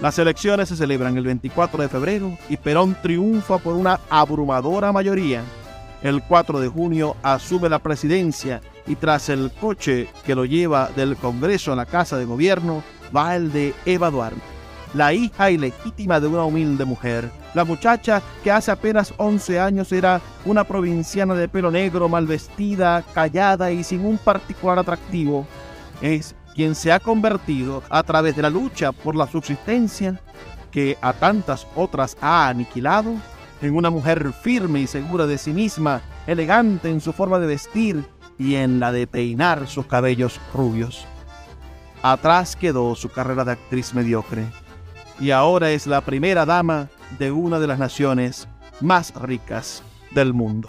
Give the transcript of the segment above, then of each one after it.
Las elecciones se celebran el 24 de febrero y Perón triunfa por una abrumadora mayoría. El 4 de junio asume la presidencia y tras el coche que lo lleva del Congreso a la Casa de Gobierno va el de Eva Duarte, la hija ilegítima de una humilde mujer. La muchacha que hace apenas 11 años era una provinciana de pelo negro, mal vestida, callada y sin un particular atractivo. Es quien se ha convertido a través de la lucha por la subsistencia que a tantas otras ha aniquilado en una mujer firme y segura de sí misma, elegante en su forma de vestir y en la de peinar sus cabellos rubios. Atrás quedó su carrera de actriz mediocre y ahora es la primera dama de una de las naciones más ricas del mundo.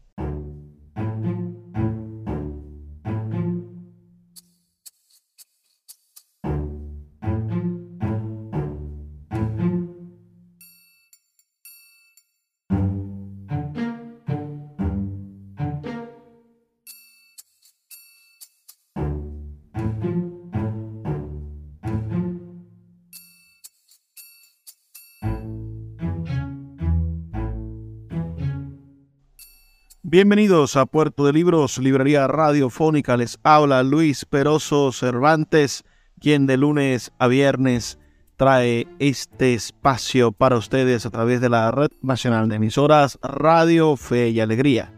Bienvenidos a Puerto de Libros, Librería Radiofónica. Les habla Luis Peroso Cervantes, quien de lunes a viernes trae este espacio para ustedes a través de la Red Nacional de Emisoras Radio Fe y Alegría.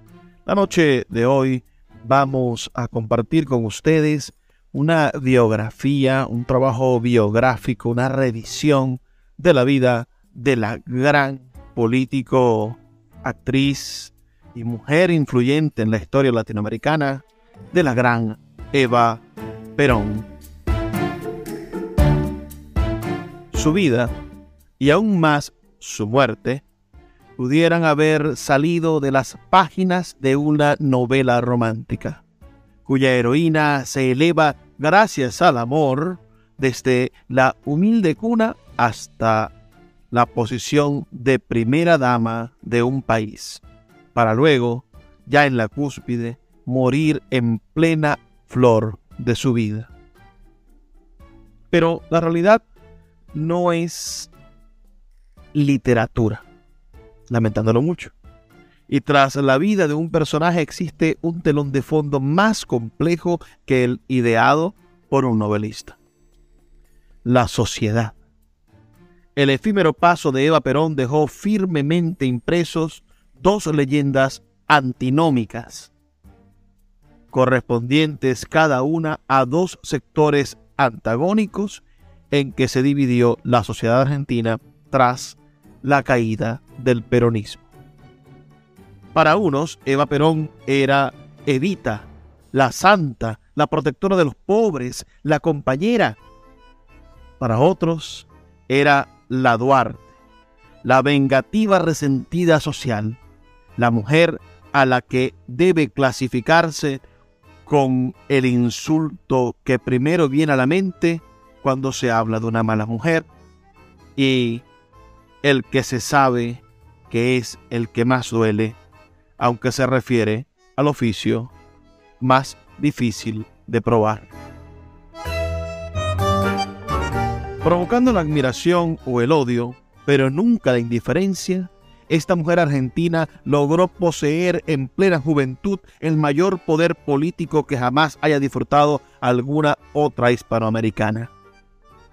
La noche de hoy vamos a compartir con ustedes una biografía, un trabajo biográfico, una revisión de la vida de la gran político, actriz, y mujer influyente en la historia latinoamericana de la gran Eva Perón. Su vida, y aún más su muerte, pudieran haber salido de las páginas de una novela romántica, cuya heroína se eleva gracias al amor desde la humilde cuna hasta la posición de primera dama de un país para luego, ya en la cúspide, morir en plena flor de su vida. Pero la realidad no es literatura, lamentándolo mucho. Y tras la vida de un personaje existe un telón de fondo más complejo que el ideado por un novelista. La sociedad. El efímero paso de Eva Perón dejó firmemente impresos dos leyendas antinómicas, correspondientes cada una a dos sectores antagónicos en que se dividió la sociedad argentina tras la caída del peronismo. Para unos, Eva Perón era Evita, la santa, la protectora de los pobres, la compañera. Para otros, era la Duarte, la vengativa resentida social, la mujer a la que debe clasificarse con el insulto que primero viene a la mente cuando se habla de una mala mujer y el que se sabe que es el que más duele aunque se refiere al oficio más difícil de probar. Provocando la admiración o el odio, pero nunca la indiferencia, esta mujer argentina logró poseer en plena juventud el mayor poder político que jamás haya disfrutado alguna otra hispanoamericana.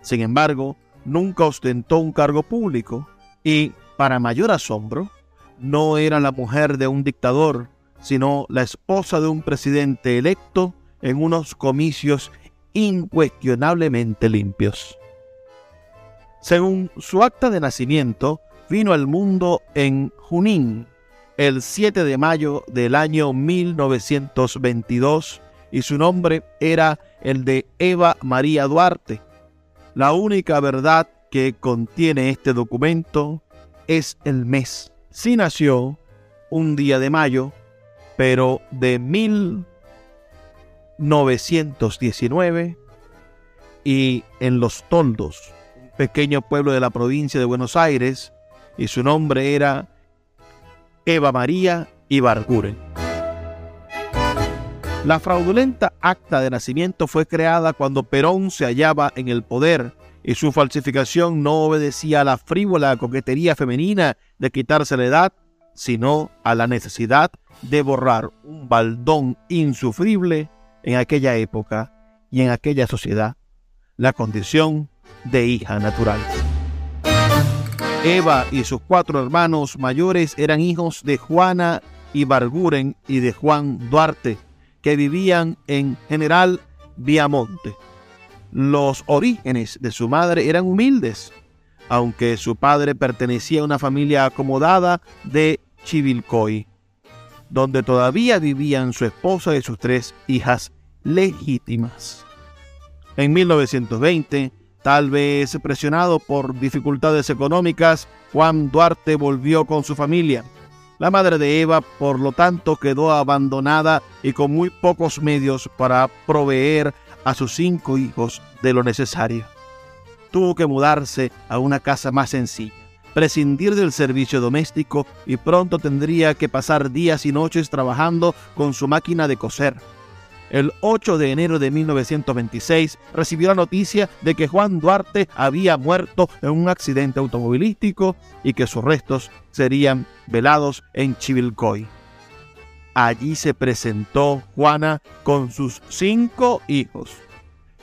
Sin embargo, nunca ostentó un cargo público y, para mayor asombro, no era la mujer de un dictador, sino la esposa de un presidente electo en unos comicios incuestionablemente limpios. Según su acta de nacimiento, vino al mundo en Junín el 7 de mayo del año 1922 y su nombre era el de Eva María Duarte. La única verdad que contiene este documento es el mes. Sí nació un día de mayo, pero de 1919 y en Los Toldos, un pequeño pueblo de la provincia de Buenos Aires, y su nombre era Eva María Ibarguren. La fraudulenta acta de nacimiento fue creada cuando Perón se hallaba en el poder y su falsificación no obedecía a la frívola coquetería femenina de quitarse la edad, sino a la necesidad de borrar un baldón insufrible en aquella época y en aquella sociedad, la condición de hija natural. Eva y sus cuatro hermanos mayores eran hijos de Juana Ibarguren y de Juan Duarte, que vivían en General Viamonte. Los orígenes de su madre eran humildes, aunque su padre pertenecía a una familia acomodada de Chivilcoy, donde todavía vivían su esposa y sus tres hijas legítimas. En 1920, Tal vez presionado por dificultades económicas, Juan Duarte volvió con su familia. La madre de Eva, por lo tanto, quedó abandonada y con muy pocos medios para proveer a sus cinco hijos de lo necesario. Tuvo que mudarse a una casa más sencilla, prescindir del servicio doméstico y pronto tendría que pasar días y noches trabajando con su máquina de coser el 8 de enero de 1926 recibió la noticia de que Juan Duarte había muerto en un accidente automovilístico y que sus restos serían velados en Chivilcoy. Allí se presentó Juana con sus cinco hijos.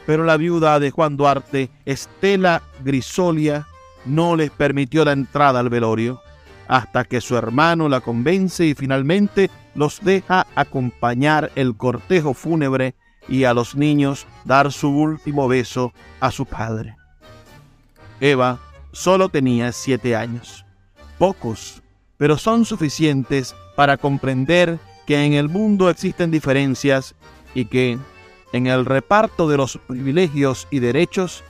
Pero la viuda de Juan Duarte, Estela Grisolia, no les permitió la entrada al velorio hasta que su hermano la convence y finalmente los deja acompañar el cortejo fúnebre y a los niños dar su último beso a su padre. Eva solo tenía siete años, pocos, pero son suficientes para comprender que en el mundo existen diferencias y que en el reparto de los privilegios y derechos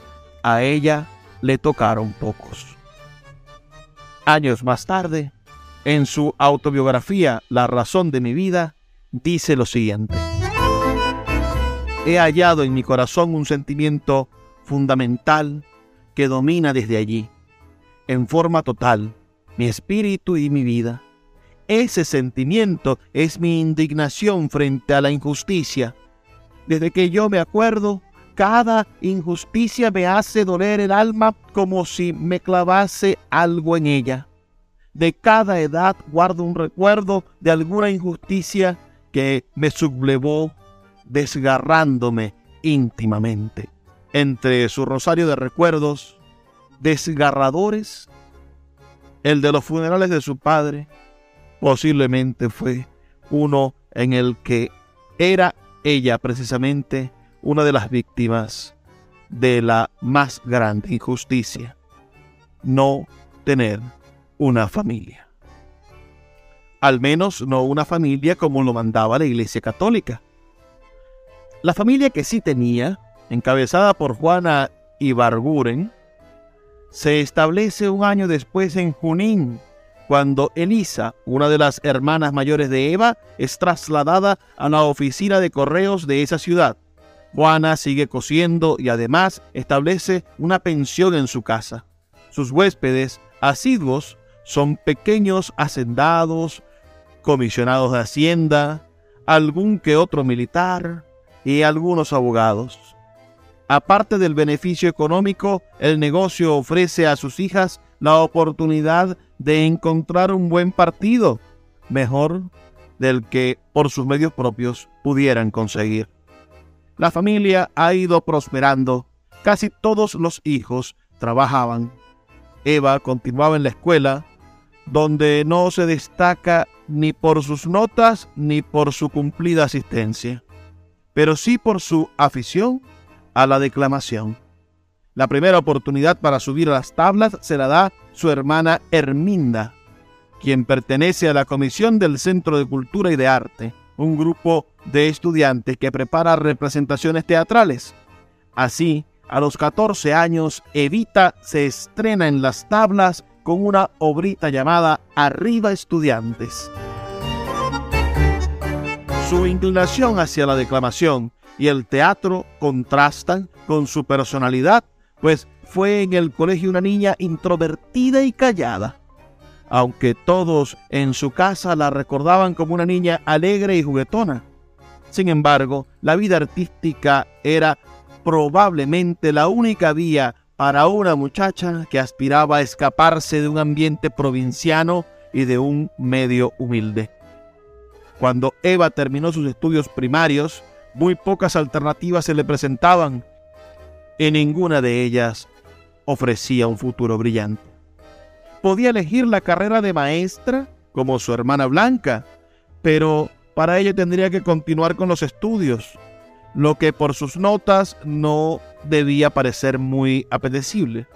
a ella le tocaron pocos. Años más tarde, en su autobiografía La razón de mi vida, dice lo siguiente. He hallado en mi corazón un sentimiento fundamental que domina desde allí, en forma total, mi espíritu y mi vida. Ese sentimiento es mi indignación frente a la injusticia. Desde que yo me acuerdo, cada injusticia me hace doler el alma como si me clavase algo en ella. De cada edad guardo un recuerdo de alguna injusticia que me sublevó desgarrándome íntimamente. Entre su rosario de recuerdos desgarradores, el de los funerales de su padre posiblemente fue uno en el que era ella precisamente una de las víctimas de la más grande injusticia, no tener una familia. Al menos no una familia como lo mandaba la Iglesia Católica. La familia que sí tenía, encabezada por Juana Ibarguren, se establece un año después en Junín, cuando Elisa, una de las hermanas mayores de Eva, es trasladada a la oficina de correos de esa ciudad. Juana sigue cosiendo y además establece una pensión en su casa. Sus huéspedes asiduos son pequeños hacendados comisionados de Hacienda, algún que otro militar y algunos abogados. Aparte del beneficio económico, el negocio ofrece a sus hijas la oportunidad de encontrar un buen partido, mejor del que por sus medios propios pudieran conseguir. La familia ha ido prosperando, casi todos los hijos trabajaban. Eva continuaba en la escuela, donde no se destaca ni por sus notas ni por su cumplida asistencia, pero sí por su afición a la declamación. La primera oportunidad para subir a las tablas se la da su hermana Herminda, quien pertenece a la Comisión del Centro de Cultura y de Arte, un grupo de estudiantes que prepara representaciones teatrales. Así, a los 14 años, Evita se estrena en las tablas con una obrita llamada Arriba Estudiantes. Su inclinación hacia la declamación y el teatro contrastan con su personalidad, pues fue en el colegio una niña introvertida y callada. Aunque todos en su casa la recordaban como una niña alegre y juguetona. Sin embargo, la vida artística era probablemente la única vía para una muchacha que aspiraba a escaparse de un ambiente provinciano y de un medio humilde. Cuando Eva terminó sus estudios primarios, muy pocas alternativas se le presentaban y ninguna de ellas ofrecía un futuro brillante. Podía elegir la carrera de maestra como su hermana Blanca, pero para ello tendría que continuar con los estudios, lo que por sus notas no debía parecer muy apetecible,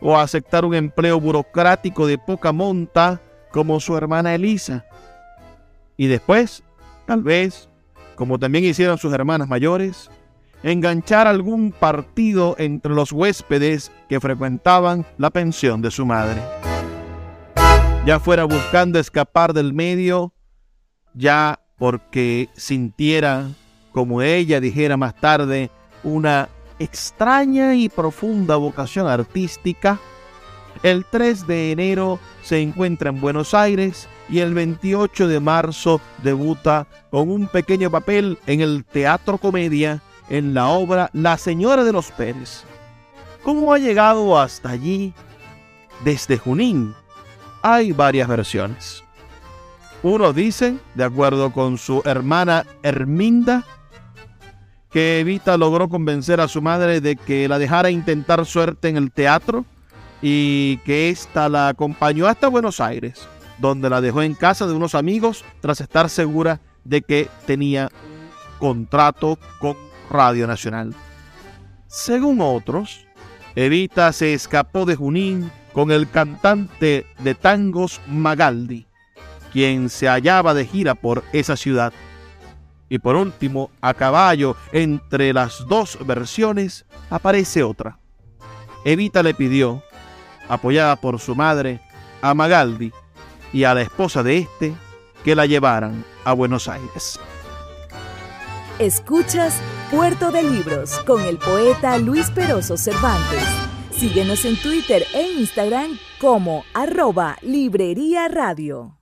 o aceptar un empleo burocrático de poca monta como su hermana Elisa. Y después, tal vez, como también hicieron sus hermanas mayores, enganchar algún partido entre los huéspedes que frecuentaban la pensión de su madre. Ya fuera buscando escapar del medio, ya porque sintiera, como ella dijera más tarde, una extraña y profunda vocación artística, el 3 de enero se encuentra en Buenos Aires y el 28 de marzo debuta con un pequeño papel en el Teatro Comedia en la obra La Señora de los Pérez. ¿Cómo ha llegado hasta allí desde Junín? Hay varias versiones. Uno dice, de acuerdo con su hermana Herminda, que Evita logró convencer a su madre de que la dejara intentar suerte en el teatro y que ésta la acompañó hasta Buenos Aires donde la dejó en casa de unos amigos tras estar segura de que tenía contrato con Radio Nacional. Según otros, Evita se escapó de Junín con el cantante de tangos Magaldi, quien se hallaba de gira por esa ciudad. Y por último, a caballo entre las dos versiones, aparece otra. Evita le pidió, apoyada por su madre, a Magaldi y a la esposa de este que la llevaran a Buenos Aires. Escuchas Puerto de Libros con el poeta Luis Peroso Cervantes. Síguenos en Twitter e Instagram como arroba Librería Radio.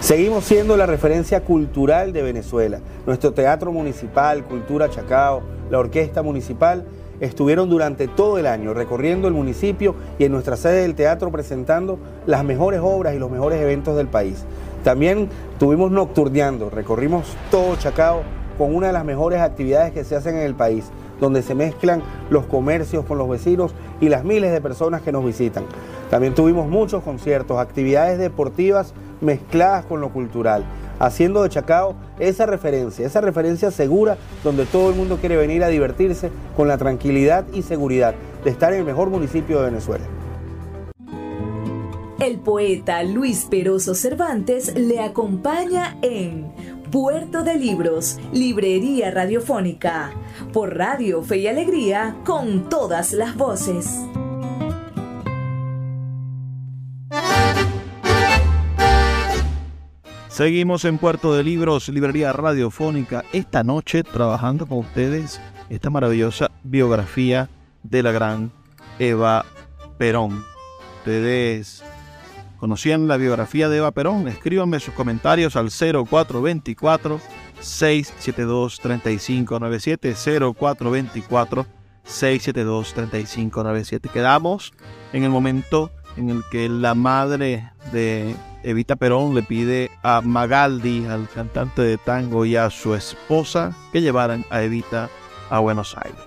Seguimos siendo la referencia cultural de Venezuela. Nuestro Teatro Municipal, Cultura Chacao, la Orquesta Municipal estuvieron durante todo el año recorriendo el municipio y en nuestra sede del teatro presentando las mejores obras y los mejores eventos del país. También estuvimos nocturneando, recorrimos todo Chacao con una de las mejores actividades que se hacen en el país, donde se mezclan los comercios con los vecinos y las miles de personas que nos visitan. También tuvimos muchos conciertos, actividades deportivas mezcladas con lo cultural haciendo de Chacao esa referencia, esa referencia segura donde todo el mundo quiere venir a divertirse con la tranquilidad y seguridad de estar en el mejor municipio de Venezuela. El poeta Luis Peroso Cervantes le acompaña en Puerto de Libros, Librería Radiofónica, por Radio Fe y Alegría, con todas las voces. Seguimos en Puerto de Libros, Librería Radiofónica, esta noche trabajando con ustedes esta maravillosa biografía de la gran Eva Perón. Ustedes conocían la biografía de Eva Perón, escríbanme sus comentarios al 0424 672 3597 0424 672 3597. Quedamos en el momento en el que la madre de Evita Perón le pide a Magaldi, al cantante de tango, y a su esposa que llevaran a Evita a Buenos Aires.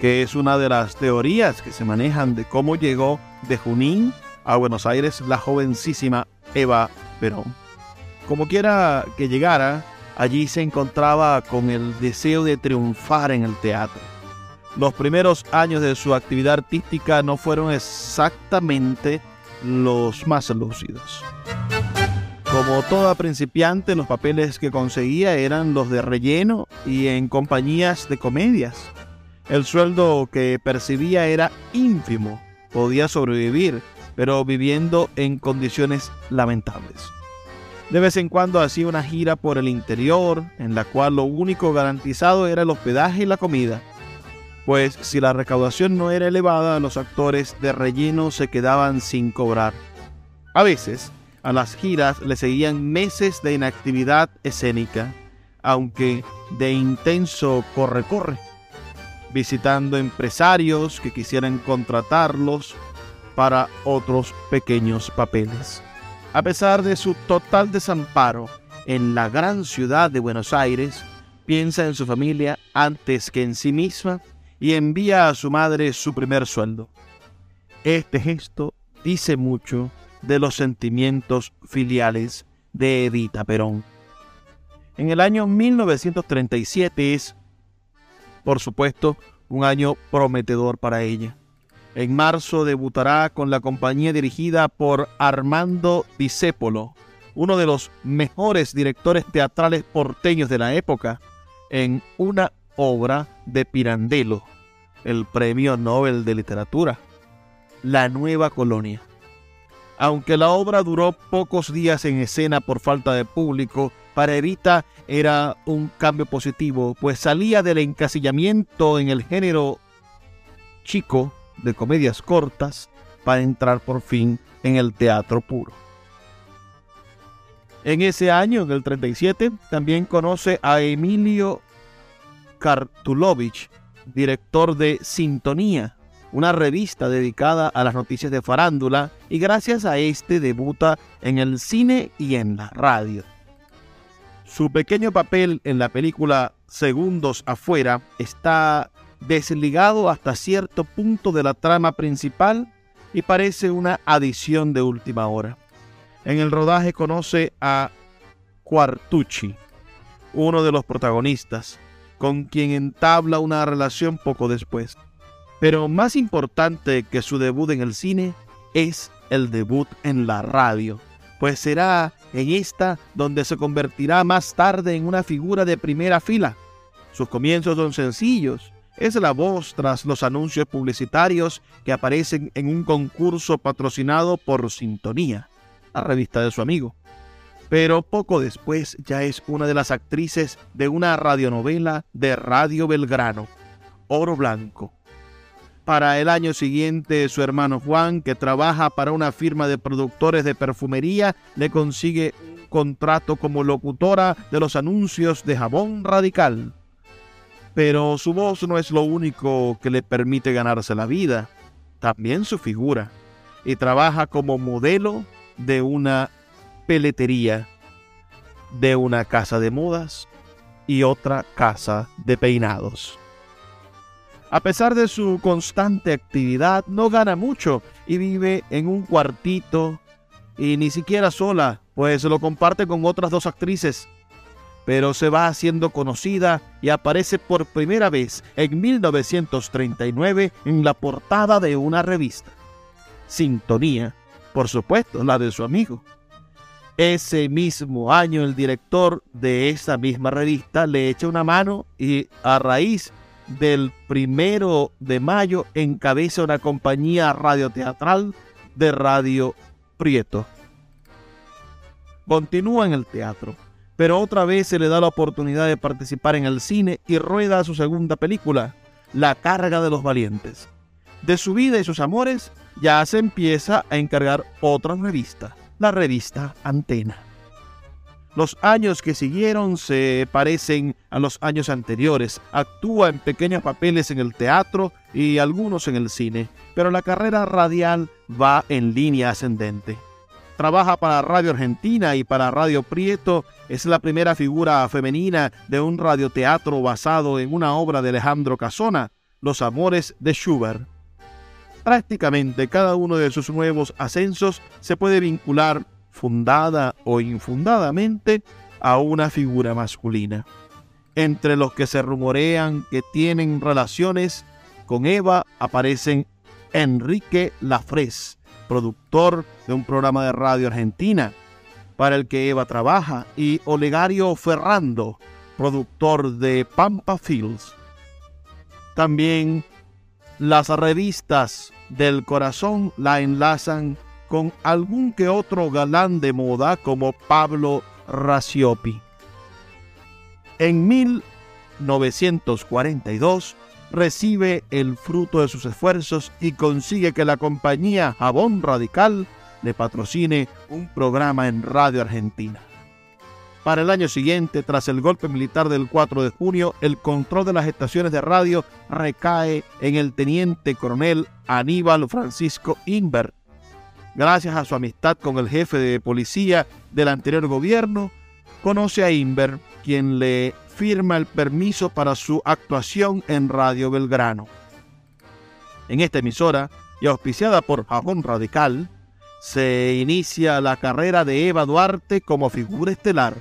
Que es una de las teorías que se manejan de cómo llegó de Junín a Buenos Aires la jovencísima Eva Perón. Como quiera que llegara, allí se encontraba con el deseo de triunfar en el teatro los primeros años de su actividad artística no fueron exactamente los más lúcidos. Como toda principiante, los papeles que conseguía eran los de relleno y en compañías de comedias. El sueldo que percibía era ínfimo, podía sobrevivir, pero viviendo en condiciones lamentables. De vez en cuando hacía una gira por el interior, en la cual lo único garantizado era el hospedaje y la comida pues si la recaudación no era elevada, los actores de relleno se quedaban sin cobrar. A veces, a las giras le seguían meses de inactividad escénica, aunque de intenso corre-corre, visitando empresarios que quisieran contratarlos para otros pequeños papeles. A pesar de su total desamparo en la gran ciudad de Buenos Aires, piensa en su familia antes que en sí misma y envía a su madre su primer sueldo. Este gesto dice mucho de los sentimientos filiales de Edita Perón. En el año 1937 es, por supuesto, un año prometedor para ella. En marzo debutará con la compañía dirigida por Armando Discépolo, uno de los mejores directores teatrales porteños de la época, en una obra de Pirandello, el Premio Nobel de Literatura, La Nueva Colonia. Aunque la obra duró pocos días en escena por falta de público, para Evita era un cambio positivo, pues salía del encasillamiento en el género chico de comedias cortas para entrar por fin en el teatro puro. En ese año, en el 37, también conoce a Emilio Kartulovich, director de Sintonía, una revista dedicada a las noticias de farándula, y gracias a este debuta en el cine y en la radio. Su pequeño papel en la película Segundos afuera está desligado hasta cierto punto de la trama principal y parece una adición de última hora. En el rodaje conoce a Quartucci, uno de los protagonistas, con quien entabla una relación poco después. Pero más importante que su debut en el cine es el debut en la radio, pues será en esta donde se convertirá más tarde en una figura de primera fila. Sus comienzos son sencillos, es la voz tras los anuncios publicitarios que aparecen en un concurso patrocinado por Sintonía, la revista de su amigo pero poco después ya es una de las actrices de una radionovela de Radio Belgrano, Oro Blanco. Para el año siguiente, su hermano Juan, que trabaja para una firma de productores de perfumería, le consigue un contrato como locutora de los anuncios de jabón radical. Pero su voz no es lo único que le permite ganarse la vida, también su figura, y trabaja como modelo de una peletería de una casa de modas y otra casa de peinados. A pesar de su constante actividad, no gana mucho y vive en un cuartito y ni siquiera sola, pues lo comparte con otras dos actrices. Pero se va haciendo conocida y aparece por primera vez en 1939 en la portada de una revista. Sintonía, por supuesto, la de su amigo. Ese mismo año el director de esa misma revista le echa una mano y a raíz del primero de mayo encabeza una compañía radioteatral de Radio Prieto. Continúa en el teatro, pero otra vez se le da la oportunidad de participar en el cine y rueda su segunda película, La carga de los valientes. De su vida y sus amores ya se empieza a encargar otra revista, la revista Antena. Los años que siguieron se parecen a los años anteriores. Actúa en pequeños papeles en el teatro y algunos en el cine, pero la carrera radial va en línea ascendente. Trabaja para Radio Argentina y para Radio Prieto. Es la primera figura femenina de un radioteatro basado en una obra de Alejandro Casona, Los Amores de Schubert. Prácticamente cada uno de sus nuevos ascensos se puede vincular fundada o infundadamente a una figura masculina. Entre los que se rumorean que tienen relaciones con Eva aparecen Enrique Lafres, productor de un programa de radio argentina para el que Eva trabaja, y Olegario Ferrando, productor de Pampa Fields. También las revistas del corazón la enlazan con algún que otro galán de moda como Pablo Raciopi. En 1942 recibe el fruto de sus esfuerzos y consigue que la compañía Jabón Radical le patrocine un programa en Radio Argentina. Para el año siguiente, tras el golpe militar del 4 de junio, el control de las estaciones de radio recae en el teniente coronel Aníbal Francisco Inver, gracias a su amistad con el jefe de policía del anterior gobierno, conoce a Inver, quien le firma el permiso para su actuación en Radio Belgrano. En esta emisora, y auspiciada por Jabón Radical, se inicia la carrera de Eva Duarte como figura estelar.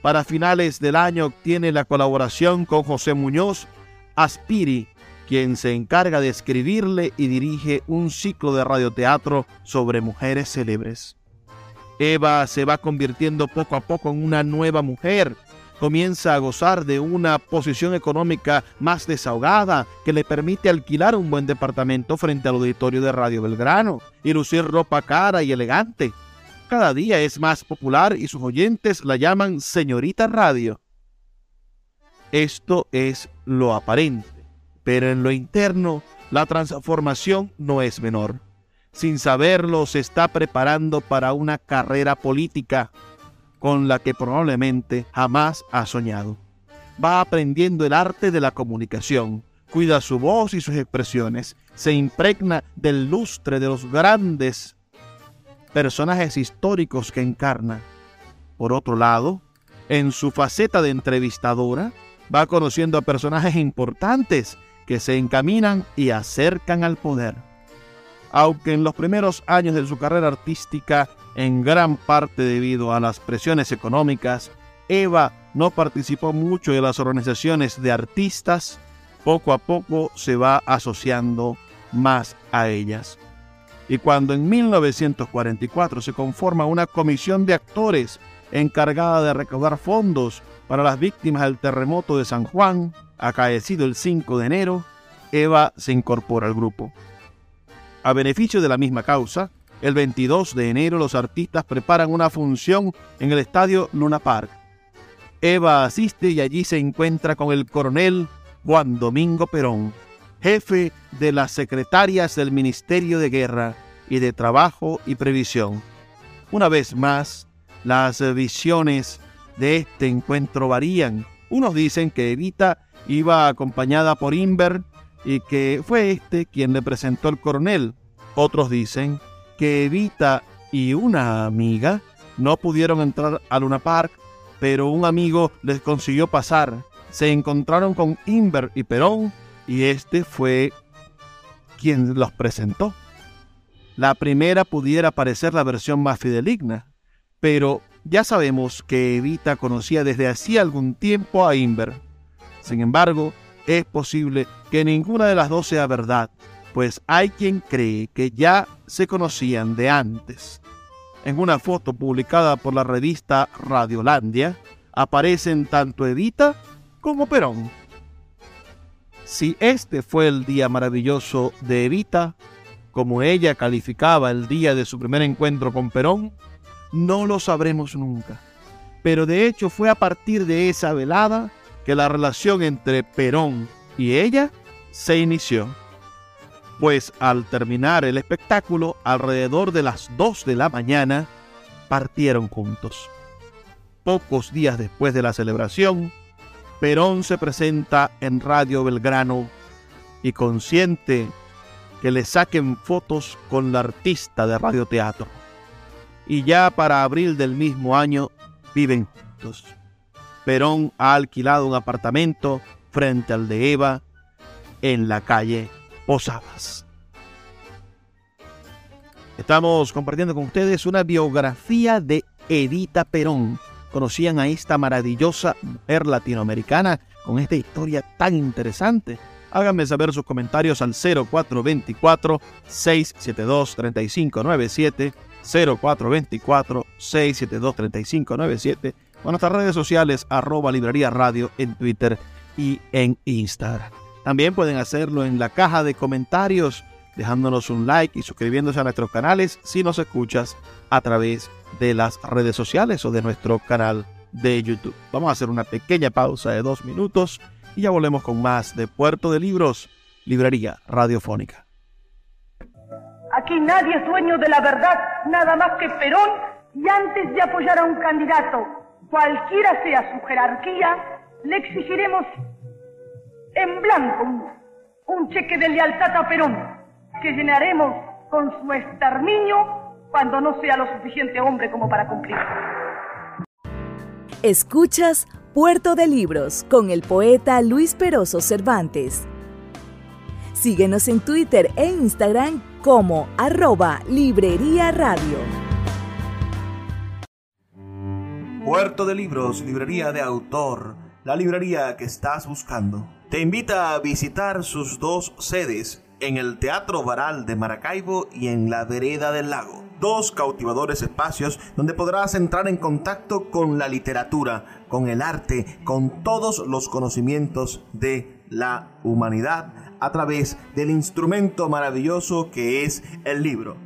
Para finales del año obtiene la colaboración con José Muñoz Aspiri quien se encarga de escribirle y dirige un ciclo de radioteatro sobre mujeres célebres. Eva se va convirtiendo poco a poco en una nueva mujer. Comienza a gozar de una posición económica más desahogada que le permite alquilar un buen departamento frente al auditorio de Radio Belgrano y lucir ropa cara y elegante. Cada día es más popular y sus oyentes la llaman señorita radio. Esto es lo aparente pero en lo interno la transformación no es menor. Sin saberlo se está preparando para una carrera política con la que probablemente jamás ha soñado. Va aprendiendo el arte de la comunicación, cuida su voz y sus expresiones, se impregna del lustre de los grandes personajes históricos que encarna. Por otro lado, en su faceta de entrevistadora, va conociendo a personajes importantes que se encaminan y acercan al poder. Aunque en los primeros años de su carrera artística, en gran parte debido a las presiones económicas, Eva no participó mucho de las organizaciones de artistas, poco a poco se va asociando más a ellas. Y cuando en 1944 se conforma una comisión de actores encargada de recaudar fondos para las víctimas del terremoto de San Juan, Acaecido el 5 de enero, Eva se incorpora al grupo. A beneficio de la misma causa, el 22 de enero los artistas preparan una función en el estadio Luna Park. Eva asiste y allí se encuentra con el coronel Juan Domingo Perón, jefe de las secretarias del Ministerio de Guerra y de Trabajo y Previsión. Una vez más, las visiones de este encuentro varían. Unos dicen que Evita iba acompañada por Inver y que fue este quien le presentó el coronel. Otros dicen que Evita y una amiga no pudieron entrar a Luna Park, pero un amigo les consiguió pasar. Se encontraron con Inver y Perón y este fue quien los presentó. La primera pudiera parecer la versión más fideligna, pero ya sabemos que Evita conocía desde hacía algún tiempo a Inver sin embargo, es posible que ninguna de las dos sea verdad, pues hay quien cree que ya se conocían de antes. En una foto publicada por la revista Radiolandia, aparecen tanto Evita como Perón. Si este fue el día maravilloso de Evita, como ella calificaba el día de su primer encuentro con Perón, no lo sabremos nunca. Pero de hecho fue a partir de esa velada que la relación entre Perón y ella se inició. Pues al terminar el espectáculo, alrededor de las 2 de la mañana, partieron juntos. Pocos días después de la celebración, Perón se presenta en Radio Belgrano y consciente que le saquen fotos con la artista de radioteatro. Y ya para abril del mismo año viven juntos. Perón ha alquilado un apartamento frente al de Eva en la calle Posadas. Estamos compartiendo con ustedes una biografía de Edita Perón. ¿Conocían a esta maravillosa mujer latinoamericana con esta historia tan interesante? Háganme saber sus comentarios al 0424-672-3597, 0424-672-3597, o nuestras redes sociales arroba librería radio en Twitter y en Instagram. También pueden hacerlo en la caja de comentarios, dejándonos un like y suscribiéndose a nuestros canales si nos escuchas a través de las redes sociales o de nuestro canal de YouTube. Vamos a hacer una pequeña pausa de dos minutos y ya volvemos con más de Puerto de Libros, Librería Radiofónica. Aquí nadie es dueño de la verdad, nada más que Perón, y antes de apoyar a un candidato, cualquiera sea su jerarquía, le exigiremos en blanco un, cheque de lealtad a Perón, que llenaremos con su exterminio cuando no sea lo suficiente hombre como para cumplir. Escuchas Puerto de Libros con el poeta Luis Peroso Cervantes. Síguenos en Twitter e Instagram como arroba Librería Radio. Puerto de Libros, librería de autor, la librería que estás buscando te invita a visitar sus dos sedes en el Teatro Varal de Maracaibo y en la Vereda del Lago. Dos cautivadores espacios donde podrás entrar en contacto con la literatura, con el arte, con todos los conocimientos de la humanidad a través del instrumento maravilloso que es el libro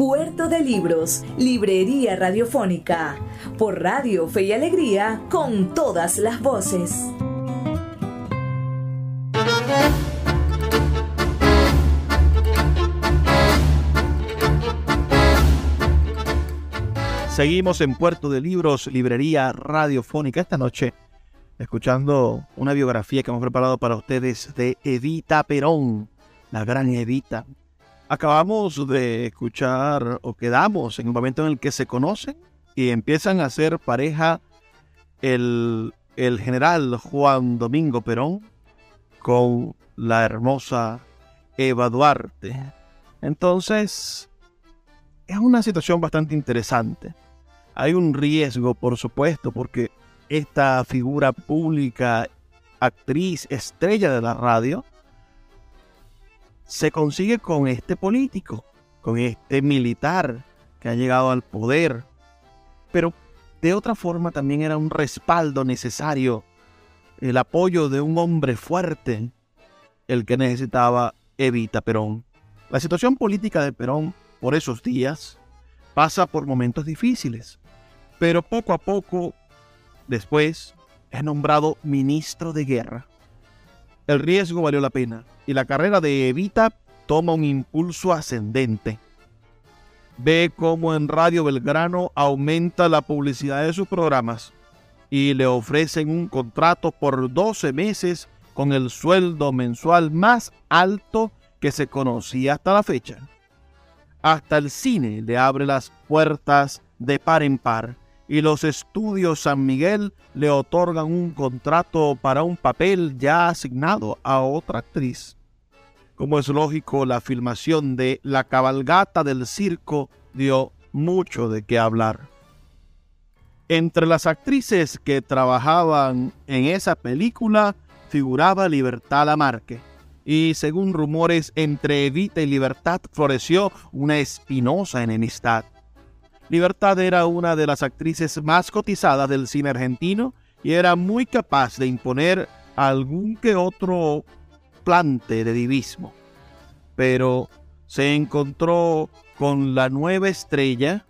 Puerto de Libros, Librería Radiofónica, por Radio Fe y Alegría, con todas las voces. Seguimos en Puerto de Libros, Librería Radiofónica esta noche, escuchando una biografía que hemos preparado para ustedes de Evita Perón, la gran Evita, Acabamos de escuchar o quedamos en un momento en el que se conocen y empiezan a ser pareja el, el general Juan Domingo Perón con la hermosa Eva Duarte. Entonces, es una situación bastante interesante. Hay un riesgo, por supuesto, porque esta figura pública, actriz, estrella de la radio, se consigue con este político, con este militar que ha llegado al poder. Pero de otra forma también era un respaldo necesario, el apoyo de un hombre fuerte, el que necesitaba Evita Perón. La situación política de Perón por esos días pasa por momentos difíciles, pero poco a poco después es nombrado ministro de guerra. El riesgo valió la pena y la carrera de Evita toma un impulso ascendente. Ve cómo en Radio Belgrano aumenta la publicidad de sus programas y le ofrecen un contrato por 12 meses con el sueldo mensual más alto que se conocía hasta la fecha. Hasta el cine le abre las puertas de par en par y los estudios San Miguel le otorgan un contrato para un papel ya asignado a otra actriz. Como es lógico, la filmación de La cabalgata del circo dio mucho de qué hablar. Entre las actrices que trabajaban en esa película figuraba Libertad Lamarque, y según rumores entre Evita y Libertad floreció una espinosa enemistad. Libertad era una de las actrices más cotizadas del cine argentino y era muy capaz de imponer algún que otro plante de divismo. Pero se encontró con la nueva estrella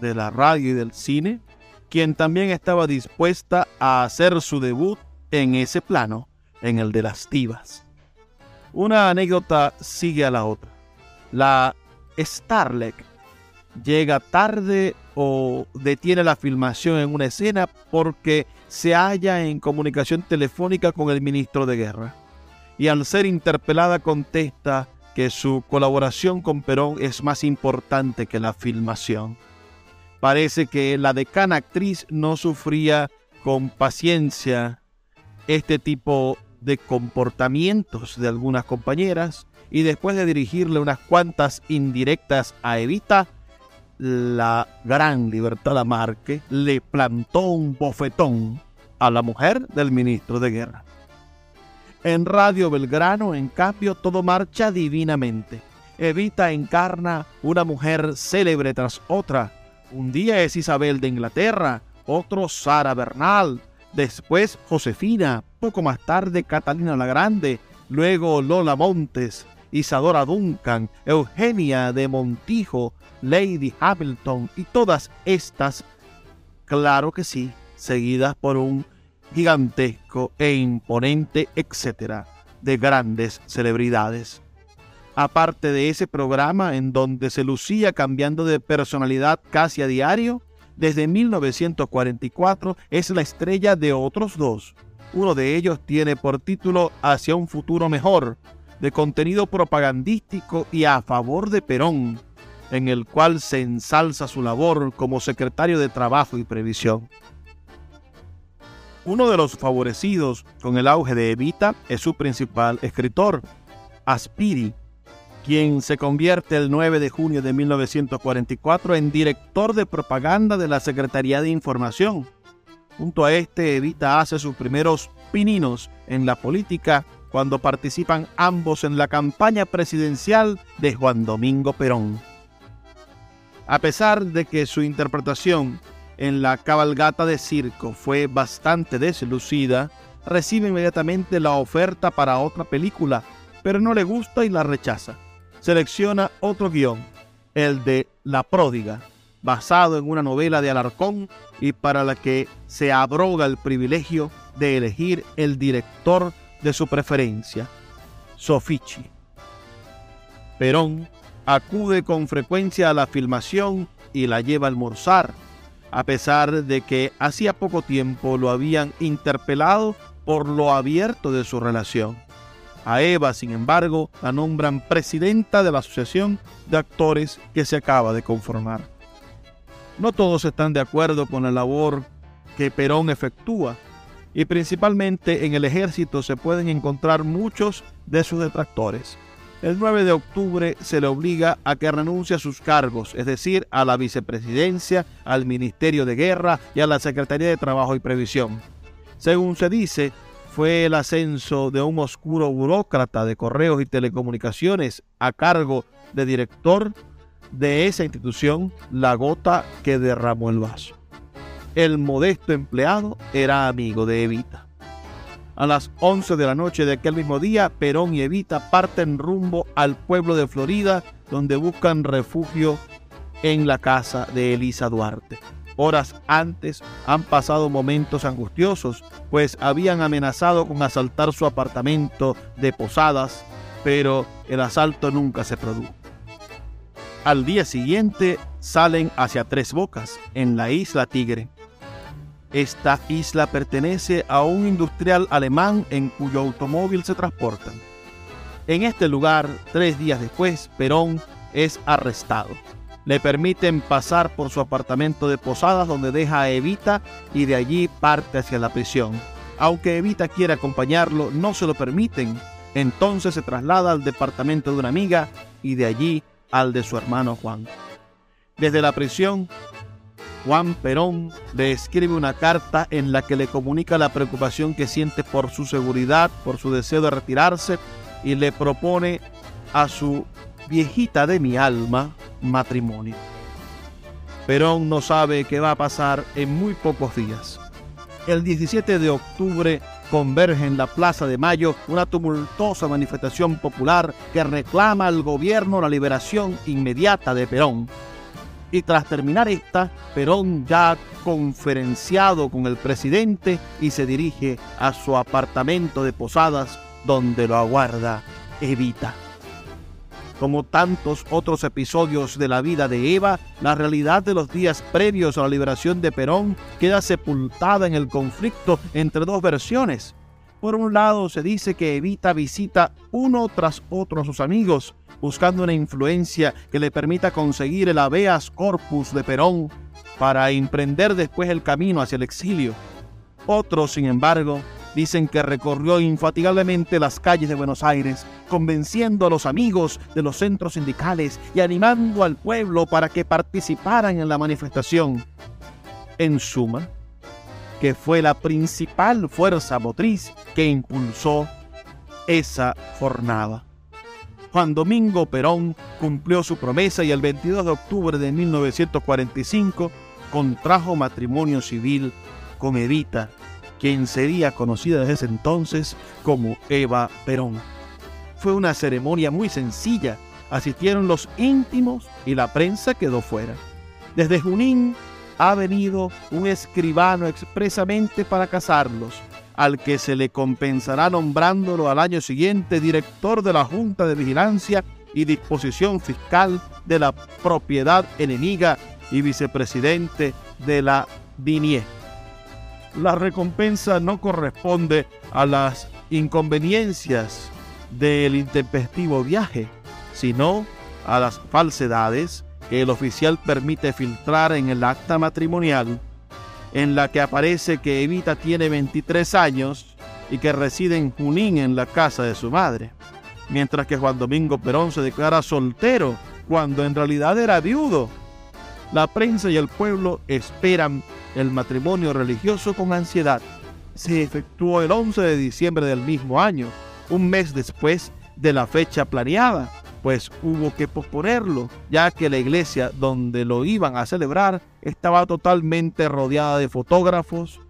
de la radio y del cine, quien también estaba dispuesta a hacer su debut en ese plano, en el de las divas. Una anécdota sigue a la otra. La Starlet llega tarde o detiene la filmación en una escena porque se halla en comunicación telefónica con el ministro de guerra. Y al ser interpelada contesta que su colaboración con Perón es más importante que la filmación. Parece que la decana actriz no sufría con paciencia este tipo de comportamientos de algunas compañeras y después de dirigirle unas cuantas indirectas a Evita, la gran Libertad Lamarque le plantó un bofetón a la mujer del ministro de guerra. En Radio Belgrano, en cambio, todo marcha divinamente. Evita encarna una mujer célebre tras otra. Un día es Isabel de Inglaterra, otro Sara Bernal, después Josefina, poco más tarde Catalina la Grande, luego Lola Montes, Isadora Duncan, Eugenia de Montijo, Lady Hamilton y todas estas, claro que sí, seguidas por un gigantesco e imponente etcétera de grandes celebridades. Aparte de ese programa en donde se lucía cambiando de personalidad casi a diario, desde 1944 es la estrella de otros dos. Uno de ellos tiene por título Hacia un futuro mejor, de contenido propagandístico y a favor de Perón, en el cual se ensalza su labor como secretario de Trabajo y Previsión. Uno de los favorecidos con el auge de Evita es su principal escritor, Aspiri, quien se convierte el 9 de junio de 1944 en director de propaganda de la Secretaría de Información. Junto a este, Evita hace sus primeros pininos en la política cuando participan ambos en la campaña presidencial de Juan Domingo Perón. A pesar de que su interpretación en la cabalgata de circo fue bastante deslucida, recibe inmediatamente la oferta para otra película, pero no le gusta y la rechaza. Selecciona otro guion, el de La pródiga, basado en una novela de Alarcón y para la que se abroga el privilegio de elegir el director de su preferencia, Sofici. Perón acude con frecuencia a la filmación y la lleva a almorzar a pesar de que hacía poco tiempo lo habían interpelado por lo abierto de su relación. A Eva, sin embargo, la nombran presidenta de la Asociación de Actores que se acaba de conformar. No todos están de acuerdo con la labor que Perón efectúa, y principalmente en el ejército se pueden encontrar muchos de sus detractores. El 9 de octubre se le obliga a que renuncie a sus cargos, es decir, a la vicepresidencia, al Ministerio de Guerra y a la Secretaría de Trabajo y Previsión. Según se dice, fue el ascenso de un oscuro burócrata de correos y telecomunicaciones a cargo de director de esa institución la gota que derramó el vaso. El modesto empleado era amigo de Evita. A las 11 de la noche de aquel mismo día, Perón y Evita parten rumbo al pueblo de Florida, donde buscan refugio en la casa de Elisa Duarte. Horas antes han pasado momentos angustiosos, pues habían amenazado con asaltar su apartamento de Posadas, pero el asalto nunca se produjo. Al día siguiente salen hacia Tres Bocas, en la isla Tigre. Esta isla pertenece a un industrial alemán en cuyo automóvil se transportan. En este lugar, tres días después, Perón es arrestado. Le permiten pasar por su apartamento de Posadas donde deja a Evita y de allí parte hacia la prisión. Aunque Evita quiere acompañarlo, no se lo permiten. Entonces se traslada al departamento de una amiga y de allí al de su hermano Juan. Desde la prisión, Juan Perón le escribe una carta en la que le comunica la preocupación que siente por su seguridad, por su deseo de retirarse y le propone a su viejita de mi alma matrimonio. Perón no sabe qué va a pasar en muy pocos días. El 17 de octubre converge en la Plaza de Mayo una tumultuosa manifestación popular que reclama al gobierno la liberación inmediata de Perón. Y tras terminar esta, Perón ya ha conferenciado con el presidente y se dirige a su apartamento de Posadas donde lo aguarda Evita. Como tantos otros episodios de la vida de Eva, la realidad de los días previos a la liberación de Perón queda sepultada en el conflicto entre dos versiones. Por un lado, se dice que Evita visita uno tras otro a sus amigos, buscando una influencia que le permita conseguir el habeas corpus de Perón para emprender después el camino hacia el exilio. Otros, sin embargo, Dicen que recorrió infatigablemente las calles de Buenos Aires, convenciendo a los amigos de los centros sindicales y animando al pueblo para que participaran en la manifestación. En suma, que fue la principal fuerza motriz que impulsó esa jornada. Juan Domingo Perón cumplió su promesa y el 22 de octubre de 1945 contrajo matrimonio civil con Evita quien sería conocida desde ese entonces como Eva Perón. Fue una ceremonia muy sencilla, asistieron los íntimos y la prensa quedó fuera. Desde Junín ha venido un escribano expresamente para casarlos, al que se le compensará nombrándolo al año siguiente director de la Junta de Vigilancia y Disposición Fiscal de la Propiedad Enemiga y vicepresidente de la DINIE la recompensa no corresponde a las inconveniencias del intempestivo viaje, sino a las falsedades que el oficial permite filtrar en el acta matrimonial, en la que aparece que Evita tiene 23 años y que reside en Junín en la casa de su madre, mientras que Juan Domingo Perón se declara soltero cuando en realidad era viudo. La prensa y el pueblo esperan el matrimonio religioso con ansiedad. Se efectuó el 11 de diciembre del mismo año, un mes después de la fecha planeada, pues hubo que posponerlo, ya que la iglesia donde lo iban a celebrar estaba totalmente rodeada de fotógrafos,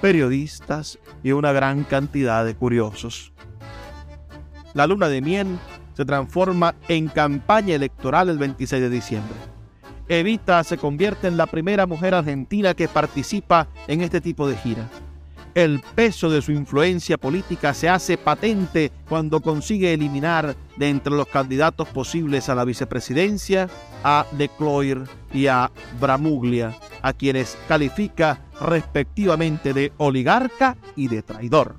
periodistas y una gran cantidad de curiosos. La luna de miel se transforma en campaña electoral el 26 de diciembre. Evita se convierte en la primera mujer argentina que participa en este tipo de gira. El peso de su influencia política se hace patente cuando consigue eliminar de entre los candidatos posibles a la vicepresidencia a Lecloir y a Bramuglia, a quienes califica respectivamente de oligarca y de traidor.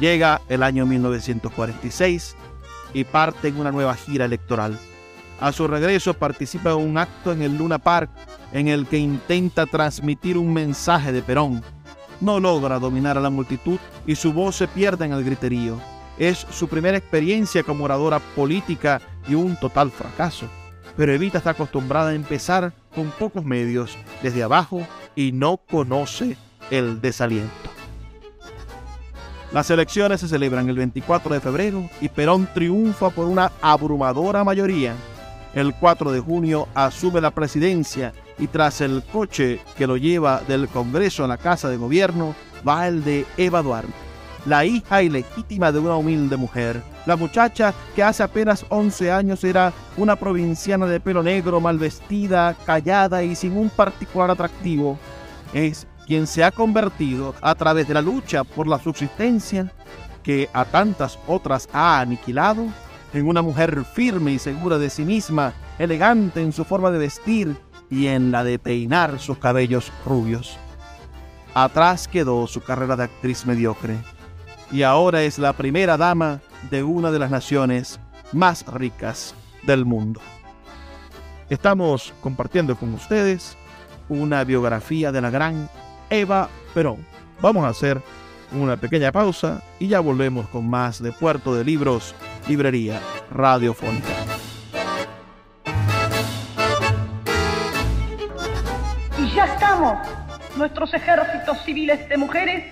Llega el año 1946 y parte en una nueva gira electoral. A su regreso participa en un acto en el Luna Park en el que intenta transmitir un mensaje de Perón. No logra dominar a la multitud y su voz se pierde en el griterío. Es su primera experiencia como oradora política y un total fracaso. Pero Evita está acostumbrada a empezar con pocos medios desde abajo y no conoce el desaliento. Las elecciones se celebran el 24 de febrero y Perón triunfa por una abrumadora mayoría el 4 de junio asume la presidencia y tras el coche que lo lleva del Congreso a la Casa de Gobierno va el de Eva Duarte, la hija ilegítima de una humilde mujer. La muchacha que hace apenas 11 años era una provinciana de pelo negro, mal vestida, callada y sin un particular atractivo, es quien se ha convertido a través de la lucha por la subsistencia que a tantas otras ha aniquilado en una mujer firme y segura de sí misma, elegante en su forma de vestir y en la de peinar sus cabellos rubios. Atrás quedó su carrera de actriz mediocre y ahora es la primera dama de una de las naciones más ricas del mundo. Estamos compartiendo con ustedes una biografía de la gran Eva Perón. Vamos a hacer una pequeña pausa y ya volvemos con más de Puerto de Libros librería radiofónica. Y ya estamos, nuestros ejércitos civiles de mujeres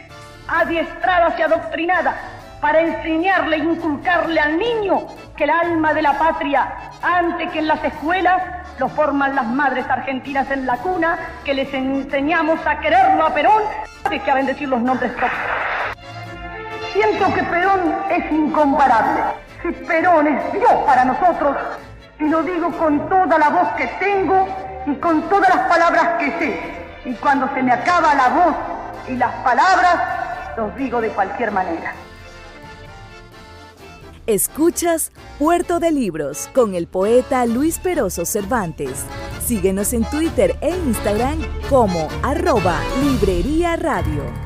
adiestradas y adoctrinadas para enseñarle e inculcarle al niño que el alma de la patria, antes que en las escuelas, lo forman las madres argentinas en la cuna, que les enseñamos a quererlo a Perón, que a bendecir los nombres propios. Siento que Perón es incomparable. Si Perón es Dios para nosotros, y lo digo con toda la voz que tengo y con todas las palabras que sé. Y cuando se me acaba la voz y las palabras, los digo de cualquier manera. Escuchas Puerto de Libros con el poeta Luis Peroso Cervantes. Síguenos en Twitter e Instagram como arroba Librería Radio.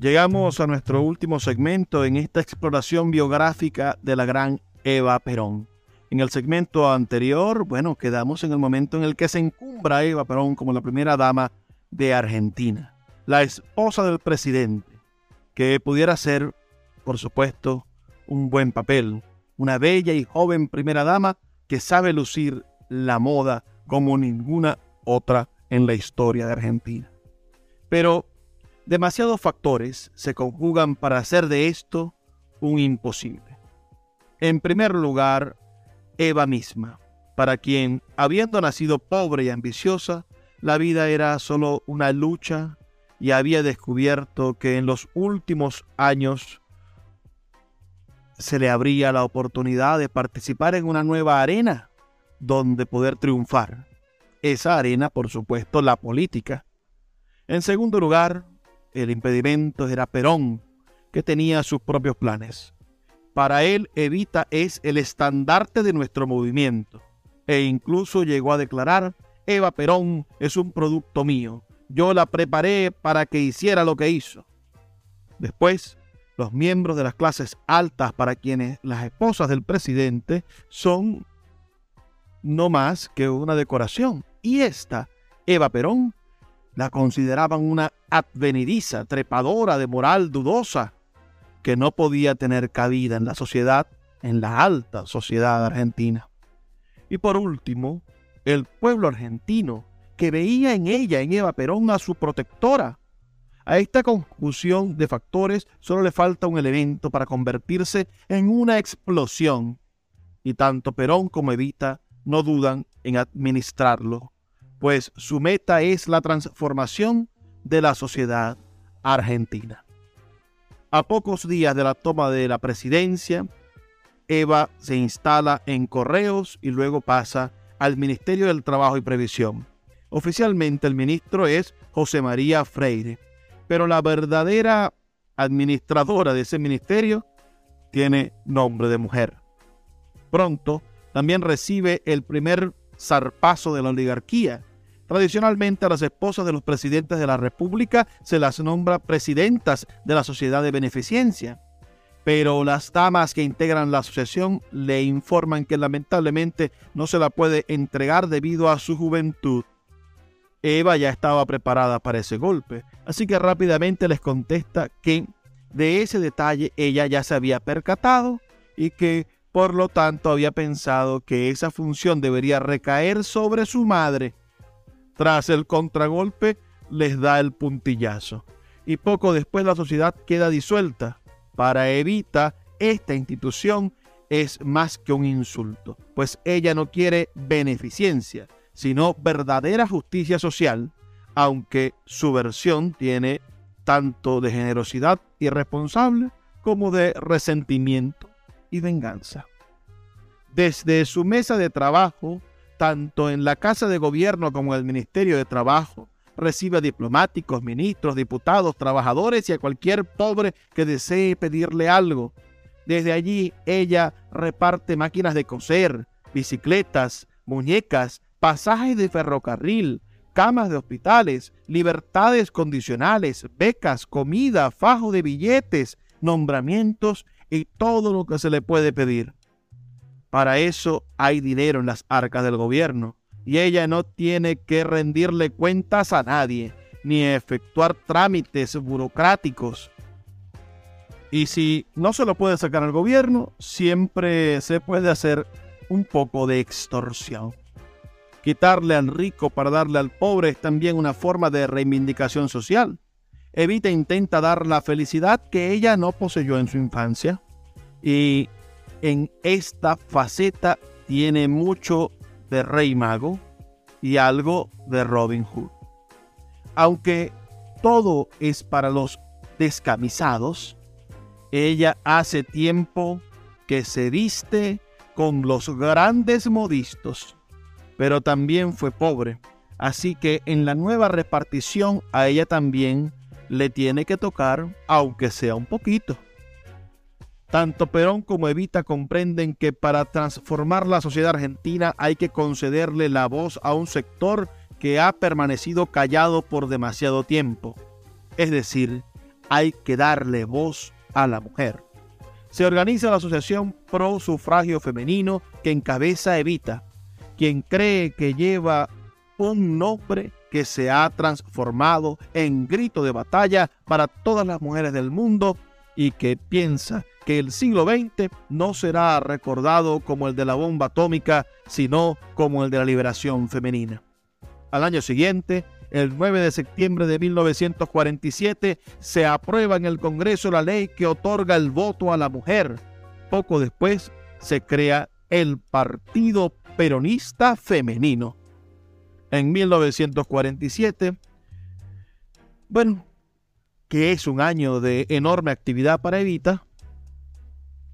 Llegamos a nuestro último segmento en esta exploración biográfica de la gran Eva Perón. En el segmento anterior, bueno, quedamos en el momento en el que se encumbra Eva Perón como la primera dama de Argentina, la esposa del presidente, que pudiera ser, por supuesto, un buen papel, una bella y joven primera dama que sabe lucir la moda como ninguna otra en la historia de Argentina. Pero Demasiados factores se conjugan para hacer de esto un imposible. En primer lugar, Eva misma, para quien, habiendo nacido pobre y ambiciosa, la vida era solo una lucha y había descubierto que en los últimos años se le abría la oportunidad de participar en una nueva arena donde poder triunfar. Esa arena, por supuesto, la política. En segundo lugar, el impedimento era Perón, que tenía sus propios planes. Para él, Evita es el estandarte de nuestro movimiento, e incluso llegó a declarar, Eva Perón es un producto mío, yo la preparé para que hiciera lo que hizo. Después, los miembros de las clases altas para quienes las esposas del presidente son no más que una decoración. Y esta, Eva Perón, la consideraban una advenediza, trepadora de moral dudosa, que no podía tener cabida en la sociedad, en la alta sociedad argentina. Y por último, el pueblo argentino, que veía en ella, en Eva Perón, a su protectora. A esta confusión de factores solo le falta un elemento para convertirse en una explosión, y tanto Perón como Evita no dudan en administrarlo pues su meta es la transformación de la sociedad argentina. A pocos días de la toma de la presidencia, Eva se instala en Correos y luego pasa al Ministerio del Trabajo y Previsión. Oficialmente el ministro es José María Freire, pero la verdadera administradora de ese ministerio tiene nombre de mujer. Pronto también recibe el primer zarpazo de la oligarquía, Tradicionalmente a las esposas de los presidentes de la República se las nombra presidentas de la Sociedad de Beneficencia, pero las damas que integran la asociación le informan que lamentablemente no se la puede entregar debido a su juventud. Eva ya estaba preparada para ese golpe, así que rápidamente les contesta que de ese detalle ella ya se había percatado y que por lo tanto había pensado que esa función debería recaer sobre su madre, tras el contragolpe les da el puntillazo. Y poco después la sociedad queda disuelta. Para Evita, esta institución es más que un insulto, pues ella no quiere beneficencia, sino verdadera justicia social, aunque su versión tiene tanto de generosidad irresponsable como de resentimiento y venganza. Desde su mesa de trabajo, tanto en la Casa de Gobierno como en el Ministerio de Trabajo. Recibe a diplomáticos, ministros, diputados, trabajadores y a cualquier pobre que desee pedirle algo. Desde allí ella reparte máquinas de coser, bicicletas, muñecas, pasajes de ferrocarril, camas de hospitales, libertades condicionales, becas, comida, fajo de billetes, nombramientos y todo lo que se le puede pedir. Para eso hay dinero en las arcas del gobierno y ella no tiene que rendirle cuentas a nadie ni efectuar trámites burocráticos. Y si no se lo puede sacar al gobierno, siempre se puede hacer un poco de extorsión. Quitarle al rico para darle al pobre es también una forma de reivindicación social. Evita intenta dar la felicidad que ella no poseyó en su infancia. Y en esta faceta tiene mucho de Rey Mago y algo de Robin Hood. Aunque todo es para los descamisados, ella hace tiempo que se viste con los grandes modistos, pero también fue pobre. Así que en la nueva repartición a ella también le tiene que tocar, aunque sea un poquito. Tanto Perón como Evita comprenden que para transformar la sociedad argentina hay que concederle la voz a un sector que ha permanecido callado por demasiado tiempo. Es decir, hay que darle voz a la mujer se organiza la Asociación Pro Sufragio Femenino que encabeza Evita, quien cree que lleva un nombre que se ha transformado en grito de batalla para todas las mujeres del mundo y que piensa que el siglo XX no será recordado como el de la bomba atómica, sino como el de la liberación femenina. Al año siguiente, el 9 de septiembre de 1947 se aprueba en el Congreso la ley que otorga el voto a la mujer. Poco después se crea el Partido Peronista Femenino. En 1947, bueno, que es un año de enorme actividad para Evita,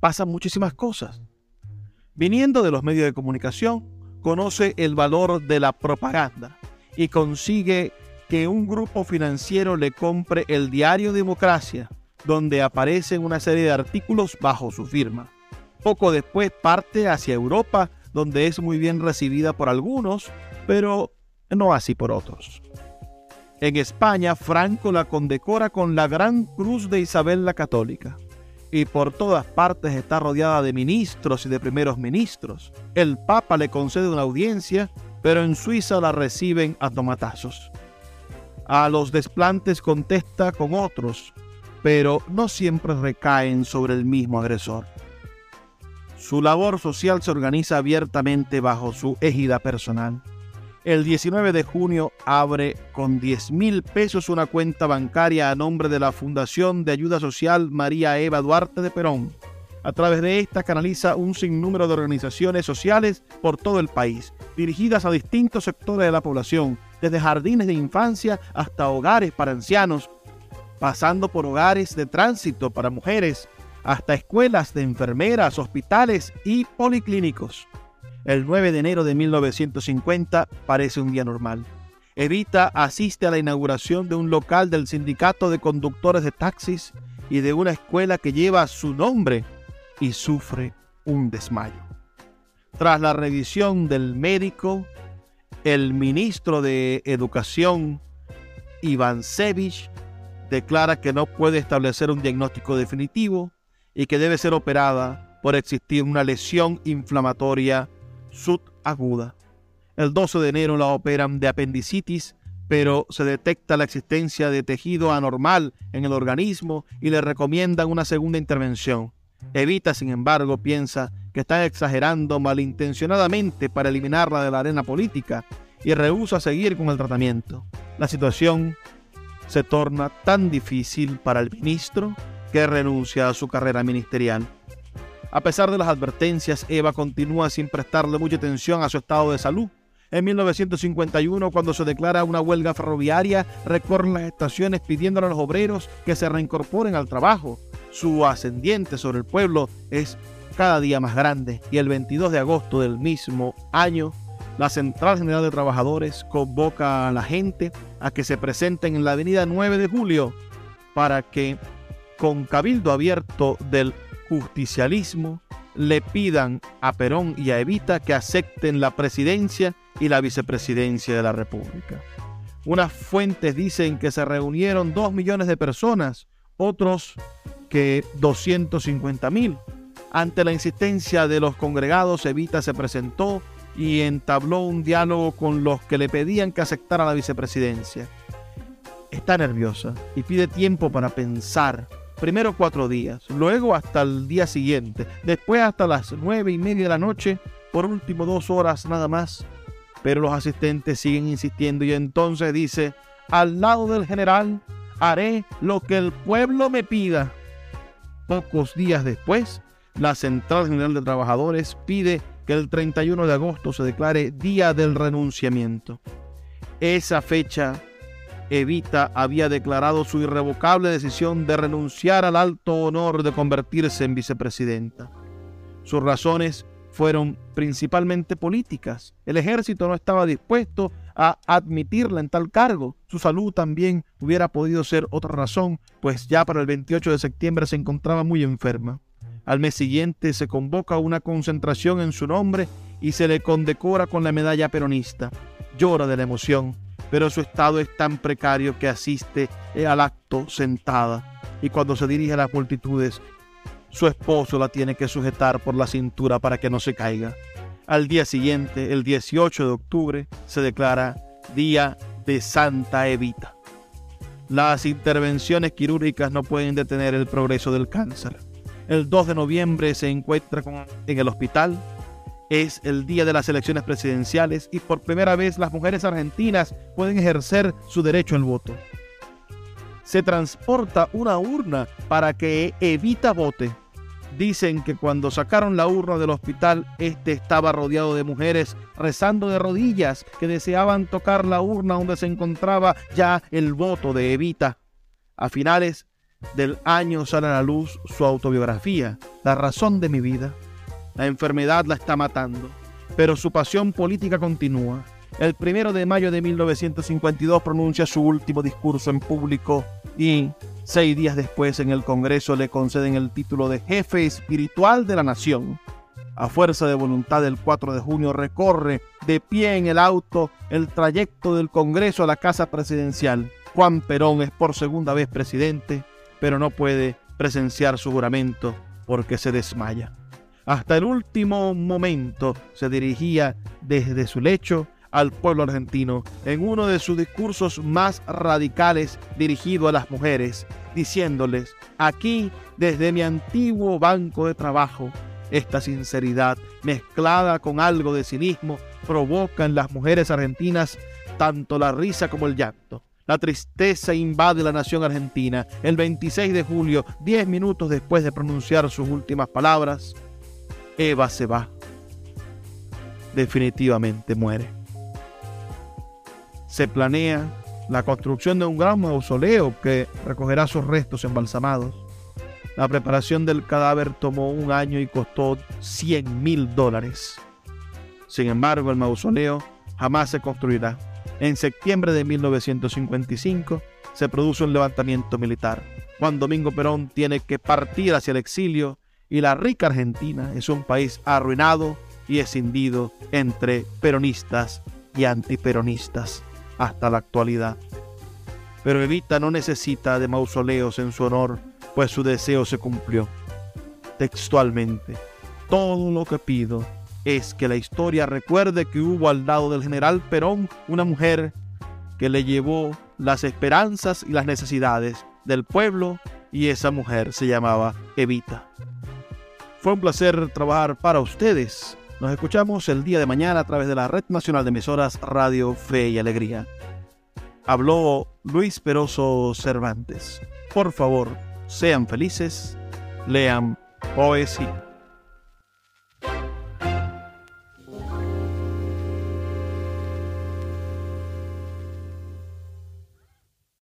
pasan muchísimas cosas. Viniendo de los medios de comunicación, conoce el valor de la propaganda y consigue que un grupo financiero le compre el diario Democracia, donde aparecen una serie de artículos bajo su firma. Poco después parte hacia Europa, donde es muy bien recibida por algunos, pero no así por otros. En España, Franco la condecora con la Gran Cruz de Isabel la Católica. Y por todas partes está rodeada de ministros y de primeros ministros. El Papa le concede una audiencia pero en Suiza la reciben a tomatazos. A los desplantes contesta con otros, pero no siempre recaen sobre el mismo agresor. Su labor social se organiza abiertamente bajo su égida personal. El 19 de junio abre con 10 mil pesos una cuenta bancaria a nombre de la Fundación de Ayuda Social María Eva Duarte de Perón a través de esta canaliza un sinnúmero de organizaciones sociales por todo el país, dirigidas a distintos sectores de la población, desde jardines de infancia hasta hogares para ancianos, pasando por hogares de tránsito para mujeres, hasta escuelas de enfermeras, hospitales y policlínicos. El 9 de enero de 1950 parece un día normal. Evita asiste a la inauguración de un local del Sindicato de Conductores de Taxis y de una escuela que lleva su nombre y sufre un desmayo. Tras la revisión del médico, el ministro de Educación, Iván Sevich, declara que no puede establecer un diagnóstico definitivo y que debe ser operada por existir una lesión inflamatoria subaguda. El 12 de enero la operan de apendicitis, pero se detecta la existencia de tejido anormal en el organismo y le recomiendan una segunda intervención. Evita, sin embargo, piensa que está exagerando malintencionadamente para eliminarla de la arena política y rehúsa seguir con el tratamiento. La situación se torna tan difícil para el ministro que renuncia a su carrera ministerial. A pesar de las advertencias, Eva continúa sin prestarle mucha atención a su estado de salud. En 1951, cuando se declara una huelga ferroviaria, recorre las estaciones pidiéndole a los obreros que se reincorporen al trabajo su ascendiente sobre el pueblo es cada día más grande y el 22 de agosto del mismo año, la Central General de Trabajadores convoca a la gente a que se presenten en la avenida 9 de julio para que, con cabildo abierto del justicialismo, le pidan a Perón y a Evita que acepten la presidencia y la vicepresidencia de la República. Unas fuentes dicen que se reunieron dos millones de personas, otros que 250 mil. Ante la insistencia de los congregados, Evita se presentó y entabló un diálogo con los que le pedían que aceptara la vicepresidencia. Está nerviosa y pide tiempo para pensar. Primero cuatro días, luego hasta el día siguiente, después hasta las nueve y media de la noche, por último dos horas nada más. Pero los asistentes siguen insistiendo y entonces dice, al lado del general, haré lo que el pueblo me pida. Pocos días después, la Central General de Trabajadores pide que el 31 de agosto se declare Día del Renunciamiento. Esa fecha, Evita había declarado su irrevocable decisión de renunciar al alto honor de convertirse en vicepresidenta. Sus razones fueron principalmente políticas. El ejército no estaba dispuesto a admitirla en tal cargo. Su salud también hubiera podido ser otra razón, pues ya para el 28 de septiembre se encontraba muy enferma. Al mes siguiente se convoca una concentración en su nombre y se le condecora con la medalla peronista. Llora de la emoción, pero su estado es tan precario que asiste al acto sentada y cuando se dirige a las multitudes, su esposo la tiene que sujetar por la cintura para que no se caiga. Al día siguiente, el 18 de octubre, se declara Día de Santa Evita. Las intervenciones quirúrgicas no pueden detener el progreso del cáncer. El 2 de noviembre se encuentra en el hospital. Es el día de las elecciones presidenciales y por primera vez las mujeres argentinas pueden ejercer su derecho al voto. Se transporta una urna para que Evita vote. Dicen que cuando sacaron la urna del hospital, este estaba rodeado de mujeres rezando de rodillas que deseaban tocar la urna donde se encontraba ya el voto de Evita. A finales del año sale a la luz su autobiografía, La razón de mi vida. La enfermedad la está matando, pero su pasión política continúa. El primero de mayo de 1952 pronuncia su último discurso en público y seis días después en el Congreso le conceden el título de jefe espiritual de la nación. A fuerza de voluntad el 4 de junio recorre de pie en el auto el trayecto del Congreso a la Casa Presidencial. Juan Perón es por segunda vez presidente pero no puede presenciar su juramento porque se desmaya. Hasta el último momento se dirigía desde su lecho al pueblo argentino en uno de sus discursos más radicales dirigido a las mujeres, diciéndoles, aquí desde mi antiguo banco de trabajo, esta sinceridad mezclada con algo de cinismo provoca en las mujeres argentinas tanto la risa como el llanto. La tristeza invade la nación argentina. El 26 de julio, diez minutos después de pronunciar sus últimas palabras, Eva se va. Definitivamente muere. Se planea la construcción de un gran mausoleo que recogerá sus restos embalsamados. La preparación del cadáver tomó un año y costó 100 mil dólares. Sin embargo, el mausoleo jamás se construirá. En septiembre de 1955 se produce un levantamiento militar. Juan Domingo Perón tiene que partir hacia el exilio y la rica Argentina es un país arruinado y escindido entre peronistas y antiperonistas hasta la actualidad. Pero Evita no necesita de mausoleos en su honor, pues su deseo se cumplió. Textualmente, todo lo que pido es que la historia recuerde que hubo al lado del general Perón una mujer que le llevó las esperanzas y las necesidades del pueblo y esa mujer se llamaba Evita. Fue un placer trabajar para ustedes. Nos escuchamos el día de mañana a través de la Red Nacional de Emisoras Radio Fe y Alegría. Habló Luis Peroso Cervantes. Por favor, sean felices, lean poesía.